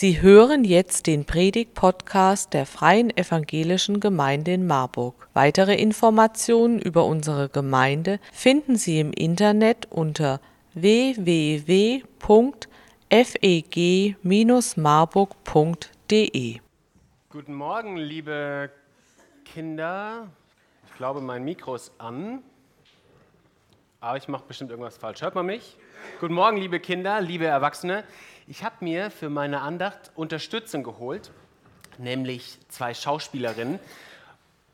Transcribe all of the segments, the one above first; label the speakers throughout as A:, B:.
A: Sie hören jetzt den Predig-Podcast der Freien Evangelischen Gemeinde in Marburg. Weitere Informationen über unsere Gemeinde finden Sie im Internet unter www.feg-marburg.de.
B: Guten Morgen, liebe Kinder. Ich glaube, mein Mikro ist an. Aber ich mache bestimmt irgendwas falsch. Hört man mich? Guten Morgen, liebe Kinder, liebe Erwachsene. Ich habe mir für meine Andacht Unterstützung geholt, nämlich zwei Schauspielerinnen.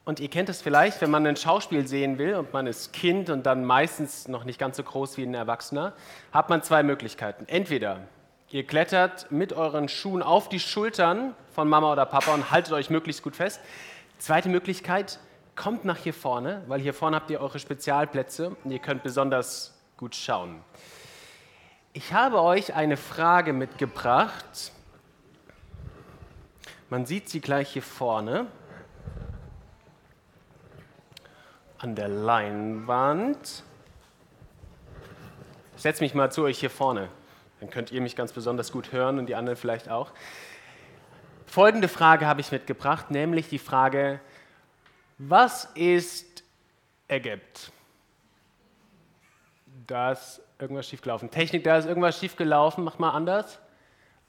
B: Und ihr kennt es vielleicht, wenn man ein Schauspiel sehen will und man ist Kind und dann meistens noch nicht ganz so groß wie ein Erwachsener, hat man zwei Möglichkeiten. Entweder ihr klettert mit euren Schuhen auf die Schultern von Mama oder Papa und haltet euch möglichst gut fest. Zweite Möglichkeit, kommt nach hier vorne, weil hier vorne habt ihr eure Spezialplätze und ihr könnt besonders gut schauen. Ich habe euch eine Frage mitgebracht. Man sieht sie gleich hier vorne an der Leinwand. Ich setze mich mal zu euch hier vorne. Dann könnt ihr mich ganz besonders gut hören und die anderen vielleicht auch. Folgende Frage habe ich mitgebracht, nämlich die Frage, was ist Ägypt? Da ist irgendwas schiefgelaufen. Technik, da ist irgendwas schiefgelaufen. Mach mal anders.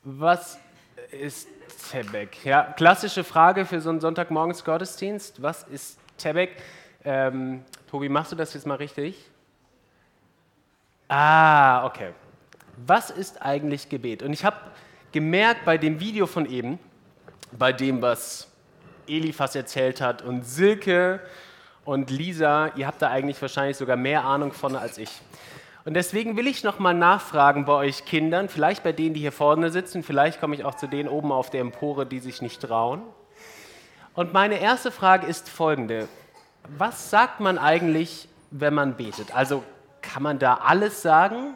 B: Was ist Tebek? Ja, klassische Frage für so einen Sonntagmorgens Gottesdienst. Was ist Tebek? Ähm, Tobi, machst du das jetzt mal richtig? Ah, okay. Was ist eigentlich Gebet? Und ich habe gemerkt bei dem Video von eben, bei dem, was Elifas erzählt hat und Silke und Lisa, ihr habt da eigentlich wahrscheinlich sogar mehr Ahnung von als ich. Und deswegen will ich nochmal nachfragen bei euch Kindern, vielleicht bei denen, die hier vorne sitzen, vielleicht komme ich auch zu denen oben auf der Empore, die sich nicht trauen. Und meine erste Frage ist folgende. Was sagt man eigentlich, wenn man betet? Also kann man da alles sagen?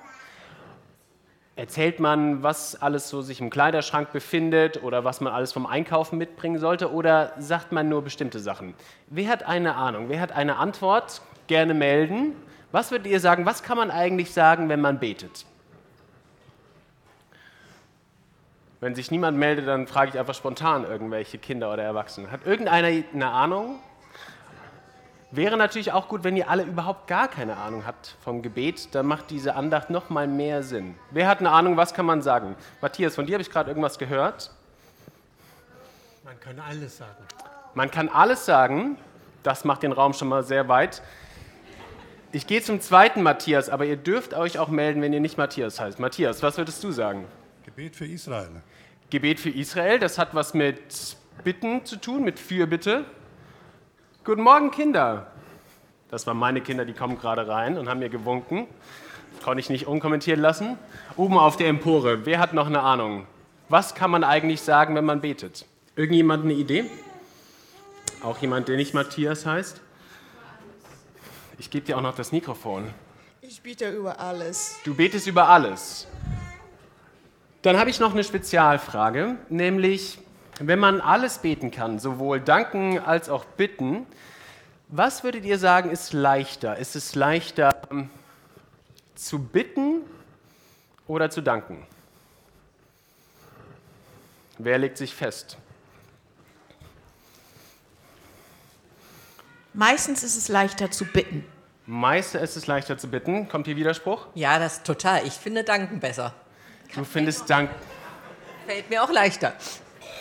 B: Erzählt man, was alles so sich im Kleiderschrank befindet oder was man alles vom Einkaufen mitbringen sollte oder sagt man nur bestimmte Sachen? Wer hat eine Ahnung? Wer hat eine Antwort? Gerne melden. Was würdet ihr sagen, was kann man eigentlich sagen, wenn man betet? Wenn sich niemand meldet, dann frage ich einfach spontan irgendwelche Kinder oder Erwachsene. Hat irgendeiner eine Ahnung? Wäre natürlich auch gut, wenn ihr alle überhaupt gar keine Ahnung habt vom Gebet, dann macht diese Andacht noch mal mehr Sinn. Wer hat eine Ahnung, was kann man sagen? Matthias, von dir habe ich gerade irgendwas gehört.
C: Man kann alles sagen.
B: Man kann alles sagen. Das macht den Raum schon mal sehr weit. Ich gehe zum zweiten Matthias, aber ihr dürft euch auch melden, wenn ihr nicht Matthias heißt. Matthias, was würdest du sagen?
C: Gebet für Israel.
B: Gebet für Israel, das hat was mit Bitten zu tun, mit Fürbitte. Guten Morgen, Kinder. Das waren meine Kinder, die kommen gerade rein und haben mir gewunken. Konnte ich nicht unkommentiert lassen. Oben auf der Empore, wer hat noch eine Ahnung? Was kann man eigentlich sagen, wenn man betet? Irgendjemand eine Idee? Auch jemand, der nicht Matthias heißt? Ich gebe dir auch noch das Mikrofon.
D: Ich bete über alles.
B: Du betest über alles. Dann habe ich noch eine Spezialfrage, nämlich wenn man alles beten kann, sowohl danken als auch bitten, was würdet ihr sagen, ist leichter? Ist es leichter ähm, zu bitten oder zu danken? Wer legt sich fest?
D: Meistens ist es leichter zu bitten.
B: Meistens ist es leichter zu bitten. Kommt hier Widerspruch?
E: Ja, das ist total. Ich finde Danken besser.
B: Du findest Dank.
E: Fällt mir auch leichter.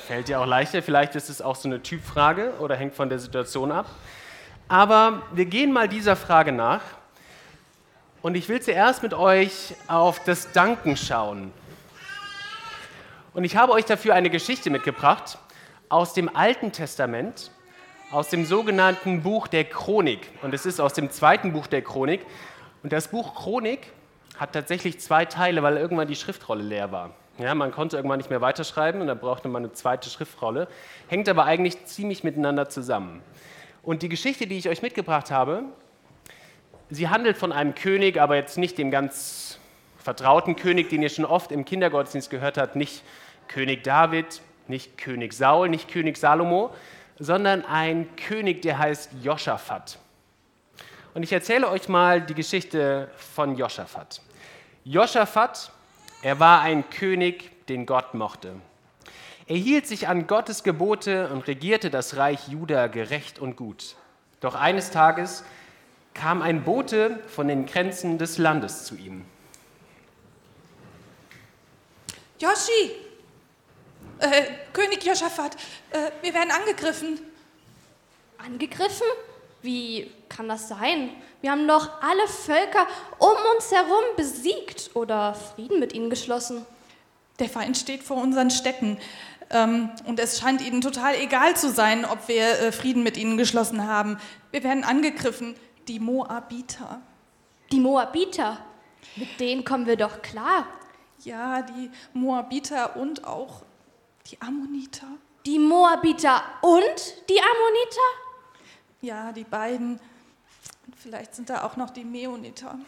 B: Fällt dir auch leichter. Vielleicht ist es auch so eine Typfrage oder hängt von der Situation ab. Aber wir gehen mal dieser Frage nach. Und ich will zuerst mit euch auf das Danken schauen. Und ich habe euch dafür eine Geschichte mitgebracht aus dem Alten Testament, aus dem sogenannten Buch der Chronik. Und es ist aus dem zweiten Buch der Chronik. Und das Buch Chronik hat tatsächlich zwei Teile, weil irgendwann die Schriftrolle leer war. Ja, man konnte irgendwann nicht mehr weiterschreiben und dann brauchte man eine zweite Schriftrolle, hängt aber eigentlich ziemlich miteinander zusammen. Und die Geschichte, die ich euch mitgebracht habe, sie handelt von einem König, aber jetzt nicht dem ganz vertrauten König, den ihr schon oft im Kindergottesdienst gehört habt, nicht König David, nicht König Saul, nicht König Salomo, sondern ein König, der heißt Joschafat. Und ich erzähle euch mal die Geschichte von Joschafat. Joschafat er war ein König, den Gott mochte. Er hielt sich an Gottes Gebote und regierte das Reich Juda gerecht und gut. Doch eines Tages kam ein Bote von den Grenzen des Landes zu ihm.
F: Yoshi! Äh, König Josaphat, äh, wir werden angegriffen.
G: Angegriffen? Wie kann das sein? Wir haben doch alle Völker um uns herum besiegt oder Frieden mit ihnen geschlossen.
F: Der Feind steht vor unseren Städten. Ähm, und es scheint ihnen total egal zu sein, ob wir äh, Frieden mit ihnen geschlossen haben. Wir werden angegriffen. Die Moabiter.
G: Die Moabiter? Mit denen kommen wir doch klar.
F: Ja, die Moabiter und auch die Ammoniter.
G: Die Moabiter und die Ammoniter?
F: Ja, die beiden. Vielleicht sind da auch noch die Meoniter.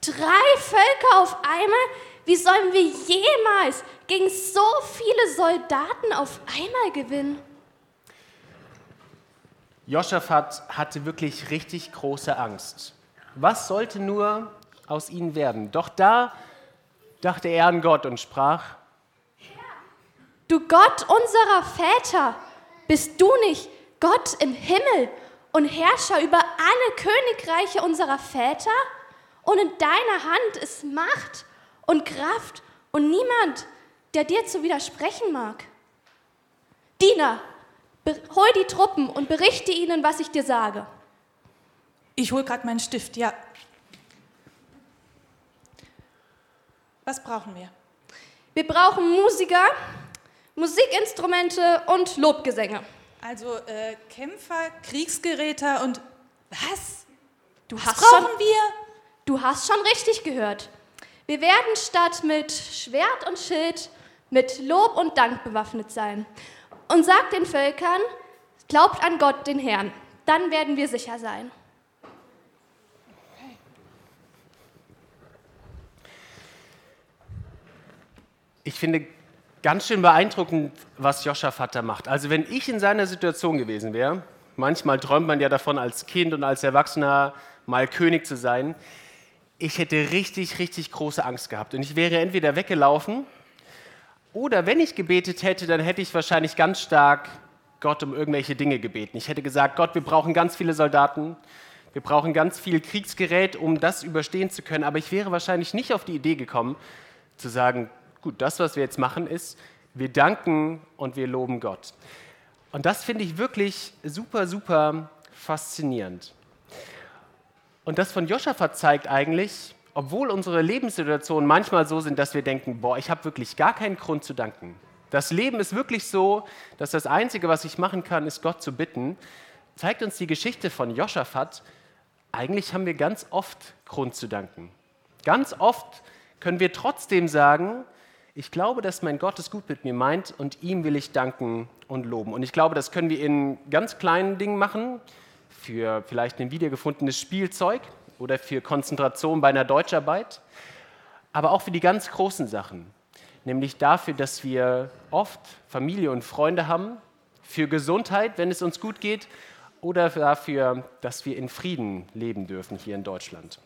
G: Drei Völker auf einmal? Wie sollen wir jemals gegen so viele Soldaten auf einmal gewinnen?
B: Joschafat hatte wirklich richtig große Angst. Was sollte nur aus ihnen werden? Doch da dachte er an Gott und sprach,
G: Du Gott unserer Väter, bist du nicht Gott im Himmel und Herrscher über alle Königreiche unserer Väter? Und in deiner Hand ist Macht und Kraft und niemand, der dir zu widersprechen mag. Diener, hol die Truppen und berichte ihnen, was ich dir sage.
F: Ich hol gerade meinen Stift, ja. Was brauchen wir?
G: Wir brauchen Musiker, Musikinstrumente und Lobgesänge.
F: Also äh, Kämpfer, Kriegsgeräte und was?
G: Du
F: was
G: hast
F: brauchen
G: schon,
F: wir?
G: Du hast schon richtig gehört. Wir werden statt mit Schwert und Schild mit Lob und Dank bewaffnet sein. Und sagt den Völkern, glaubt an Gott, den Herrn. Dann werden wir sicher sein.
B: Ich finde ganz schön beeindruckend, was Joschafat da macht. Also wenn ich in seiner Situation gewesen wäre, manchmal träumt man ja davon, als Kind und als Erwachsener mal König zu sein, ich hätte richtig, richtig große Angst gehabt. Und ich wäre entweder weggelaufen oder wenn ich gebetet hätte, dann hätte ich wahrscheinlich ganz stark Gott um irgendwelche Dinge gebeten. Ich hätte gesagt, Gott, wir brauchen ganz viele Soldaten, wir brauchen ganz viel Kriegsgerät, um das überstehen zu können. Aber ich wäre wahrscheinlich nicht auf die Idee gekommen, zu sagen, gut, das, was wir jetzt machen, ist, wir danken und wir loben Gott. Und das finde ich wirklich super, super faszinierend. Und das von Josaphat zeigt eigentlich, obwohl unsere Lebenssituationen manchmal so sind, dass wir denken, boah, ich habe wirklich gar keinen Grund zu danken. Das Leben ist wirklich so, dass das Einzige, was ich machen kann, ist Gott zu bitten, zeigt uns die Geschichte von Josaphat, eigentlich haben wir ganz oft Grund zu danken. Ganz oft können wir trotzdem sagen, ich glaube, dass mein Gott es gut mit mir meint und ihm will ich danken und loben. Und ich glaube, das können wir in ganz kleinen Dingen machen, für vielleicht ein wiedergefundenes Spielzeug oder für Konzentration bei einer Deutscharbeit, aber auch für die ganz großen Sachen, nämlich dafür, dass wir oft Familie und Freunde haben, für Gesundheit, wenn es uns gut geht, oder dafür, dass wir in Frieden leben dürfen hier in Deutschland.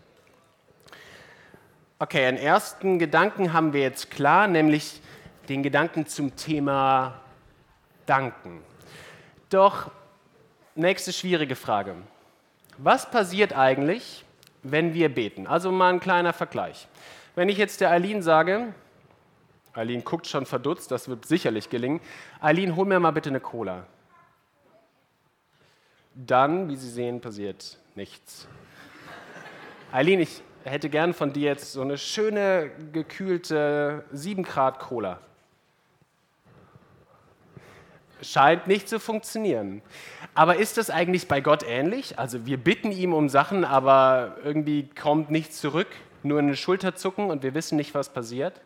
B: Okay, einen ersten Gedanken haben wir jetzt klar, nämlich den Gedanken zum Thema Danken. Doch nächste schwierige Frage. Was passiert eigentlich, wenn wir beten? Also mal ein kleiner Vergleich. Wenn ich jetzt der Eileen sage, Eileen guckt schon verdutzt, das wird sicherlich gelingen, Eileen, hol mir mal bitte eine Cola. Dann, wie Sie sehen, passiert nichts. Eileen, ich hätte gern von dir jetzt so eine schöne, gekühlte 7 Grad Cola. Scheint nicht zu funktionieren. Aber ist das eigentlich bei Gott ähnlich? Also wir bitten ihm um Sachen, aber irgendwie kommt nichts zurück, nur eine Schulterzucken und wir wissen nicht, was passiert?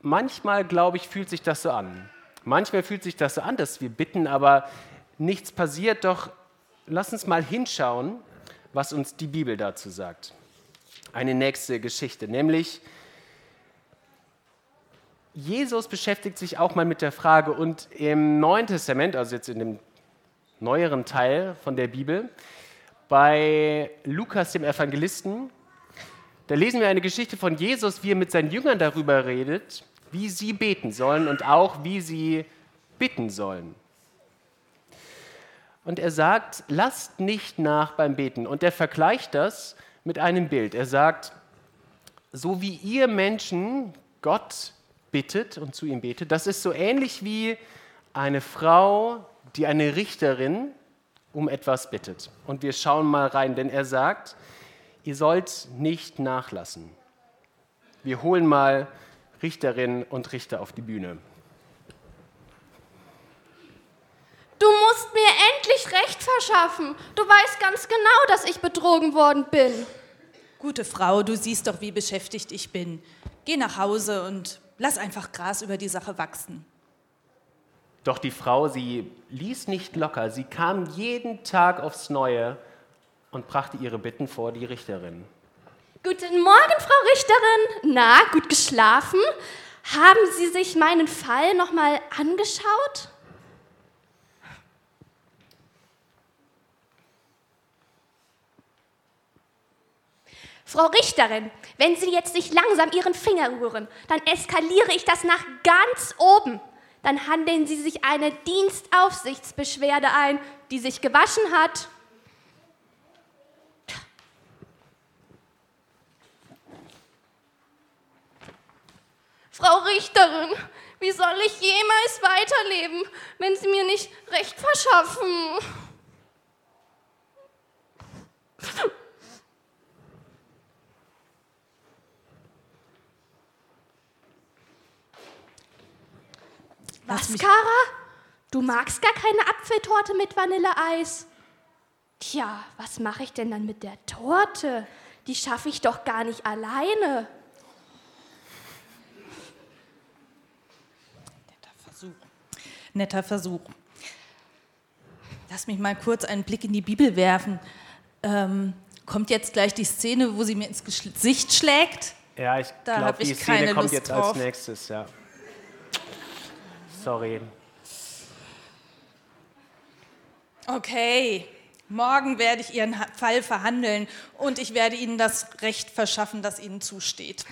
B: Manchmal, glaube ich, fühlt sich das so an. Manchmal fühlt sich das so an, dass wir bitten, aber nichts passiert. Doch lass uns mal hinschauen, was uns die Bibel dazu sagt. Eine nächste Geschichte, nämlich Jesus beschäftigt sich auch mal mit der Frage und im Neuen Testament, also jetzt in dem neueren Teil von der Bibel, bei Lukas dem Evangelisten, da lesen wir eine Geschichte von Jesus, wie er mit seinen Jüngern darüber redet, wie sie beten sollen und auch wie sie bitten sollen. Und er sagt, lasst nicht nach beim Beten. Und er vergleicht das mit einem Bild. Er sagt, so wie ihr Menschen Gott bittet und zu ihm betet, das ist so ähnlich wie eine Frau, die eine Richterin um etwas bittet. Und wir schauen mal rein, denn er sagt, ihr sollt nicht nachlassen. Wir holen mal Richterinnen und Richter auf die Bühne.
G: Du musst mir endlich Recht verschaffen. Du weißt ganz genau, dass ich betrogen worden bin.
F: Gute Frau, du siehst doch, wie beschäftigt ich bin. Geh nach Hause und lass einfach Gras über die Sache wachsen.
B: Doch die Frau, sie ließ nicht locker. Sie kam jeden Tag aufs Neue und brachte ihre Bitten vor die Richterin.
G: Guten Morgen, Frau Richterin. Na, gut geschlafen? Haben Sie sich meinen Fall noch mal angeschaut? Frau Richterin, wenn Sie jetzt nicht langsam Ihren Finger rühren, dann eskaliere ich das nach ganz oben. Dann handeln Sie sich eine Dienstaufsichtsbeschwerde ein, die sich gewaschen hat. Frau Richterin, wie soll ich jemals weiterleben, wenn Sie mir nicht Recht verschaffen? Was, Kara? Du magst gar keine Apfeltorte mit Vanilleeis. Tja, was mache ich denn dann mit der Torte? Die schaffe ich doch gar nicht alleine.
F: Netter Versuch. Netter Versuch. Lass mich mal kurz einen Blick in die Bibel werfen. Ähm, kommt jetzt gleich die Szene, wo sie mir ins Gesicht schlägt?
B: Ja, ich
F: Da
B: glaube, die
F: ich
B: Szene
F: keine
B: kommt
F: Lust
B: jetzt
F: drauf.
B: als nächstes, ja. Sorry.
F: Okay, morgen werde ich Ihren Fall verhandeln und ich werde Ihnen das Recht verschaffen, das Ihnen zusteht.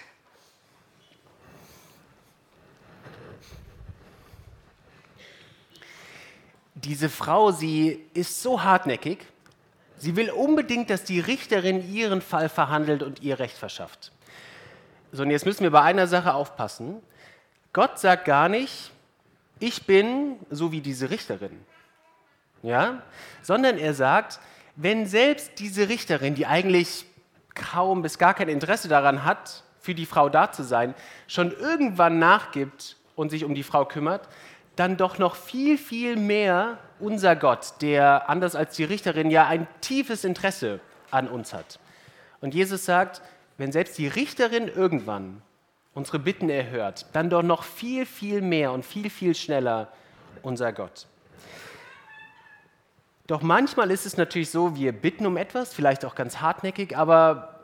B: Diese Frau, sie ist so hartnäckig. Sie will unbedingt, dass die Richterin ihren Fall verhandelt und ihr Recht verschafft. So, und jetzt müssen wir bei einer Sache aufpassen. Gott sagt gar nicht, ich bin so wie diese Richterin. Ja? Sondern er sagt, wenn selbst diese Richterin, die eigentlich kaum bis gar kein Interesse daran hat, für die Frau da zu sein, schon irgendwann nachgibt und sich um die Frau kümmert, dann doch noch viel, viel mehr unser Gott, der anders als die Richterin ja ein tiefes Interesse an uns hat. Und Jesus sagt, wenn selbst die Richterin irgendwann unsere Bitten erhört, dann doch noch viel, viel mehr und viel, viel schneller unser Gott. Doch manchmal ist es natürlich so, wir bitten um etwas, vielleicht auch ganz hartnäckig, aber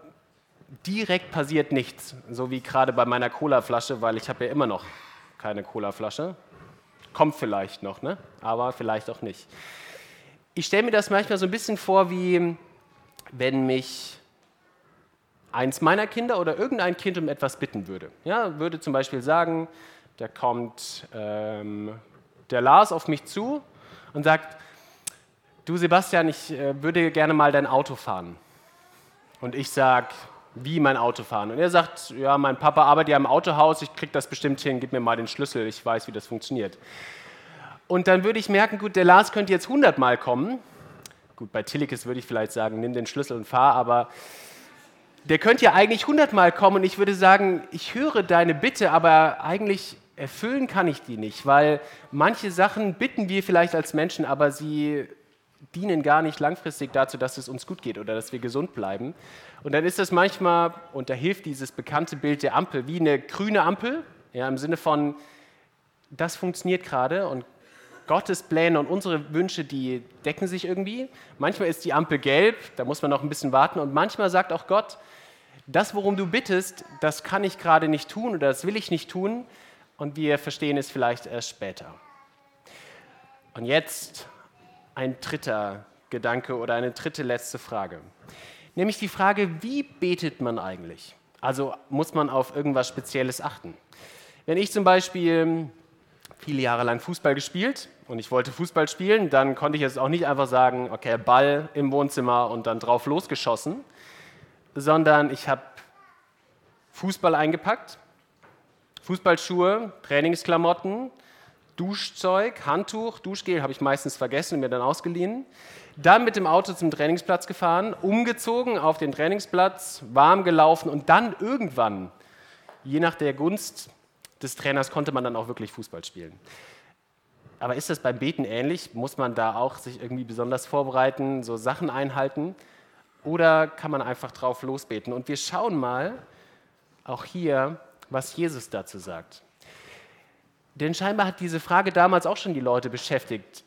B: direkt passiert nichts. So wie gerade bei meiner Colaflasche, weil ich habe ja immer noch keine Colaflasche. Kommt vielleicht noch, ne? aber vielleicht auch nicht. Ich stelle mir das manchmal so ein bisschen vor, wie wenn mich eins meiner Kinder oder irgendein Kind um etwas bitten würde. Ja, würde zum Beispiel sagen, da kommt ähm, der Lars auf mich zu und sagt, du Sebastian, ich äh, würde gerne mal dein Auto fahren. Und ich sage, wie mein Auto fahren? Und er sagt, ja, mein Papa arbeitet ja im Autohaus, ich kriege das bestimmt hin, gib mir mal den Schlüssel, ich weiß, wie das funktioniert. Und dann würde ich merken, gut, der Lars könnte jetzt 100 Mal kommen. Gut, bei Tillikes würde ich vielleicht sagen, nimm den Schlüssel und fahr, aber der könnte ja eigentlich 100 Mal kommen und ich würde sagen, ich höre deine Bitte, aber eigentlich erfüllen kann ich die nicht, weil manche Sachen bitten wir vielleicht als Menschen, aber sie dienen gar nicht langfristig dazu, dass es uns gut geht oder dass wir gesund bleiben. Und dann ist das manchmal, und da hilft dieses bekannte Bild der Ampel, wie eine grüne Ampel, ja, im Sinne von, das funktioniert gerade und Gottes Pläne und unsere Wünsche, die decken sich irgendwie. Manchmal ist die Ampel gelb, da muss man noch ein bisschen warten. Und manchmal sagt auch Gott, das, worum du bittest, das kann ich gerade nicht tun oder das will ich nicht tun. Und wir verstehen es vielleicht erst später. Und jetzt ein dritter Gedanke oder eine dritte letzte Frage. Nämlich die Frage, wie betet man eigentlich? Also muss man auf irgendwas Spezielles achten? Wenn ich zum Beispiel viele Jahre lang Fußball gespielt und ich wollte Fußball spielen, dann konnte ich jetzt auch nicht einfach sagen, okay, Ball im Wohnzimmer und dann drauf losgeschossen, sondern ich habe Fußball eingepackt, Fußballschuhe, Trainingsklamotten, Duschzeug, Handtuch, Duschgel habe ich meistens vergessen und mir dann ausgeliehen. Dann mit dem Auto zum Trainingsplatz gefahren, umgezogen auf den Trainingsplatz, warm gelaufen und dann irgendwann, je nach der Gunst des Trainers, konnte man dann auch wirklich Fußball spielen. Aber ist das beim Beten ähnlich? Muss man da auch sich irgendwie besonders vorbereiten, so Sachen einhalten? Oder kann man einfach drauf losbeten? Und wir schauen mal auch hier, was Jesus dazu sagt. Denn scheinbar hat diese Frage damals auch schon die Leute beschäftigt.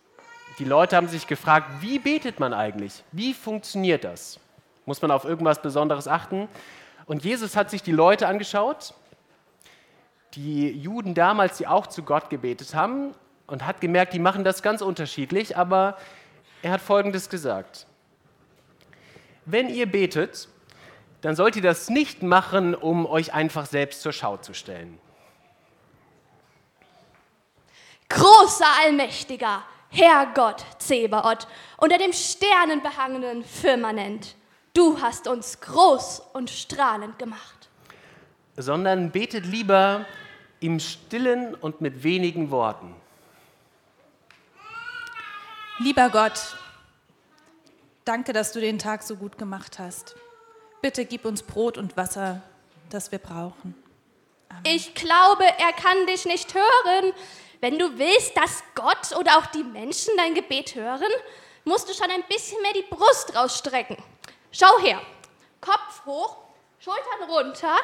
B: Die Leute haben sich gefragt, wie betet man eigentlich? Wie funktioniert das? Muss man auf irgendwas Besonderes achten? Und Jesus hat sich die Leute angeschaut, die Juden damals, die auch zu Gott gebetet haben, und hat gemerkt, die machen das ganz unterschiedlich, aber er hat Folgendes gesagt. Wenn ihr betet, dann sollt ihr das nicht machen, um euch einfach selbst zur Schau zu stellen.
G: Großer Allmächtiger, Herr Gott, Zebaoth, unter dem sternenbehangenen Firmament, du hast uns groß und strahlend gemacht.
B: Sondern betet lieber im stillen und mit wenigen Worten.
F: Lieber Gott, danke, dass du den Tag so gut gemacht hast. Bitte gib uns Brot und Wasser, das wir brauchen.
G: Amen. Ich glaube, er kann dich nicht hören. Wenn du willst, dass Gott oder auch die Menschen dein Gebet hören, musst du schon ein bisschen mehr die Brust rausstrecken. Schau her. Kopf hoch, Schultern runter,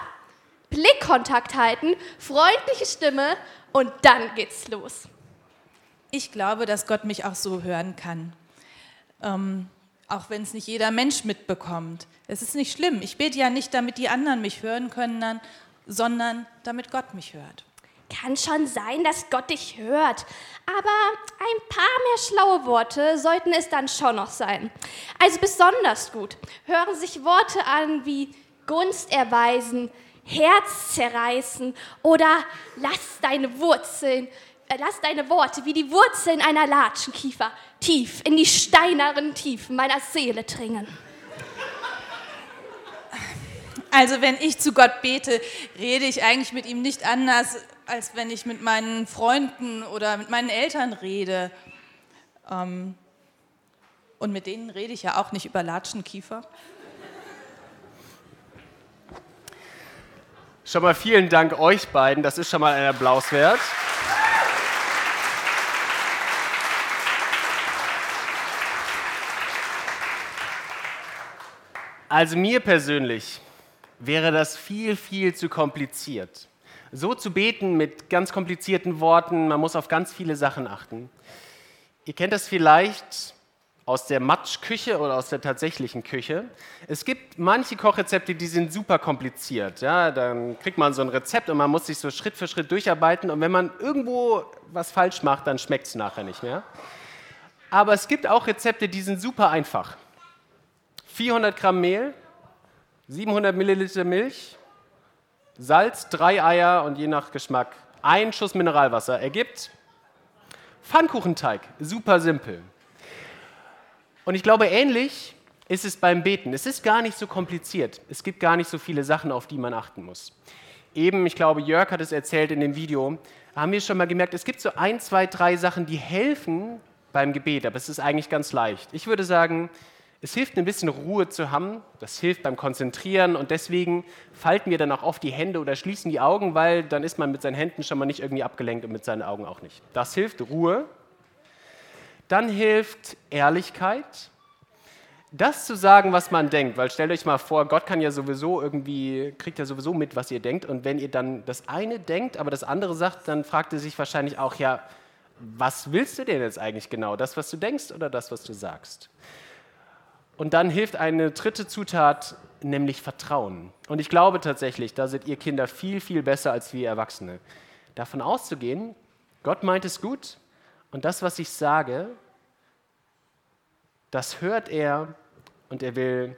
G: Blickkontakt halten, freundliche Stimme und dann geht's los.
F: Ich glaube, dass Gott mich auch so hören kann. Ähm, auch wenn es nicht jeder Mensch mitbekommt. Es ist nicht schlimm. Ich bete ja nicht, damit die anderen mich hören können, sondern damit Gott mich hört.
G: Kann schon sein, dass Gott dich hört, aber ein paar mehr schlaue Worte sollten es dann schon noch sein. Also besonders gut hören sich Worte an wie Gunst erweisen, Herz zerreißen oder lass deine Wurzeln, äh, lass deine Worte wie die Wurzeln einer Latschenkiefer tief in die steineren Tiefen meiner Seele dringen.
F: Also wenn ich zu Gott bete, rede ich eigentlich mit ihm nicht anders, als wenn ich mit meinen Freunden oder mit meinen Eltern rede. Ähm, und mit denen rede ich ja auch nicht über Latschenkiefer.
B: Schon mal vielen Dank euch beiden, das ist schon mal ein Applaus wert. Also mir persönlich wäre das viel, viel zu kompliziert. So zu beten mit ganz komplizierten Worten, man muss auf ganz viele Sachen achten. Ihr kennt das vielleicht aus der Matschküche oder aus der tatsächlichen Küche. Es gibt manche Kochrezepte, die sind super kompliziert. Ja? Dann kriegt man so ein Rezept und man muss sich so Schritt für Schritt durcharbeiten. Und wenn man irgendwo was falsch macht, dann schmeckt es nachher nicht mehr. Aber es gibt auch Rezepte, die sind super einfach. 400 Gramm Mehl, 700 Milliliter Milch, Salz, drei Eier und je nach Geschmack ein Schuss Mineralwasser ergibt Pfannkuchenteig. Super simpel. Und ich glaube, ähnlich ist es beim Beten. Es ist gar nicht so kompliziert. Es gibt gar nicht so viele Sachen, auf die man achten muss. Eben, ich glaube, Jörg hat es erzählt in dem Video, haben wir schon mal gemerkt, es gibt so ein, zwei, drei Sachen, die helfen beim Gebet, aber es ist eigentlich ganz leicht. Ich würde sagen, es hilft ein bisschen Ruhe zu haben, das hilft beim Konzentrieren und deswegen falten wir dann auch oft die Hände oder schließen die Augen, weil dann ist man mit seinen Händen schon mal nicht irgendwie abgelenkt und mit seinen Augen auch nicht. Das hilft Ruhe. Dann hilft Ehrlichkeit. Das zu sagen, was man denkt, weil stellt euch mal vor, Gott kann ja sowieso irgendwie, kriegt ja sowieso mit, was ihr denkt. Und wenn ihr dann das eine denkt, aber das andere sagt, dann fragt er sich wahrscheinlich auch, ja, was willst du denn jetzt eigentlich genau? Das, was du denkst oder das, was du sagst? Und dann hilft eine dritte Zutat, nämlich Vertrauen. Und ich glaube tatsächlich, da seid ihr Kinder viel, viel besser als wir Erwachsene. Davon auszugehen, Gott meint es gut und das, was ich sage, das hört er und er will,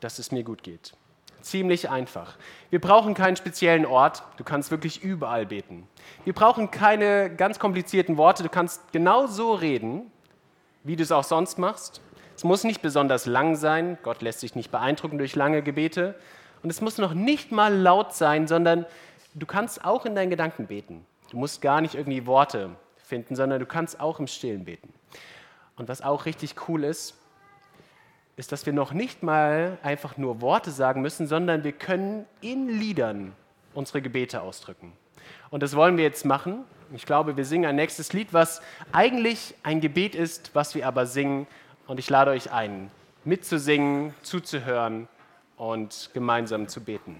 B: dass es mir gut geht. Ziemlich einfach. Wir brauchen keinen speziellen Ort. Du kannst wirklich überall beten. Wir brauchen keine ganz komplizierten Worte. Du kannst genau so reden, wie du es auch sonst machst. Es muss nicht besonders lang sein. Gott lässt sich nicht beeindrucken durch lange Gebete. Und es muss noch nicht mal laut sein, sondern du kannst auch in deinen Gedanken beten. Du musst gar nicht irgendwie Worte finden, sondern du kannst auch im Stillen beten. Und was auch richtig cool ist, ist, dass wir noch nicht mal einfach nur Worte sagen müssen, sondern wir können in Liedern unsere Gebete ausdrücken. Und das wollen wir jetzt machen. Ich glaube, wir singen ein nächstes Lied, was eigentlich ein Gebet ist, was wir aber singen. Und ich lade euch ein, mitzusingen, zuzuhören und gemeinsam zu beten.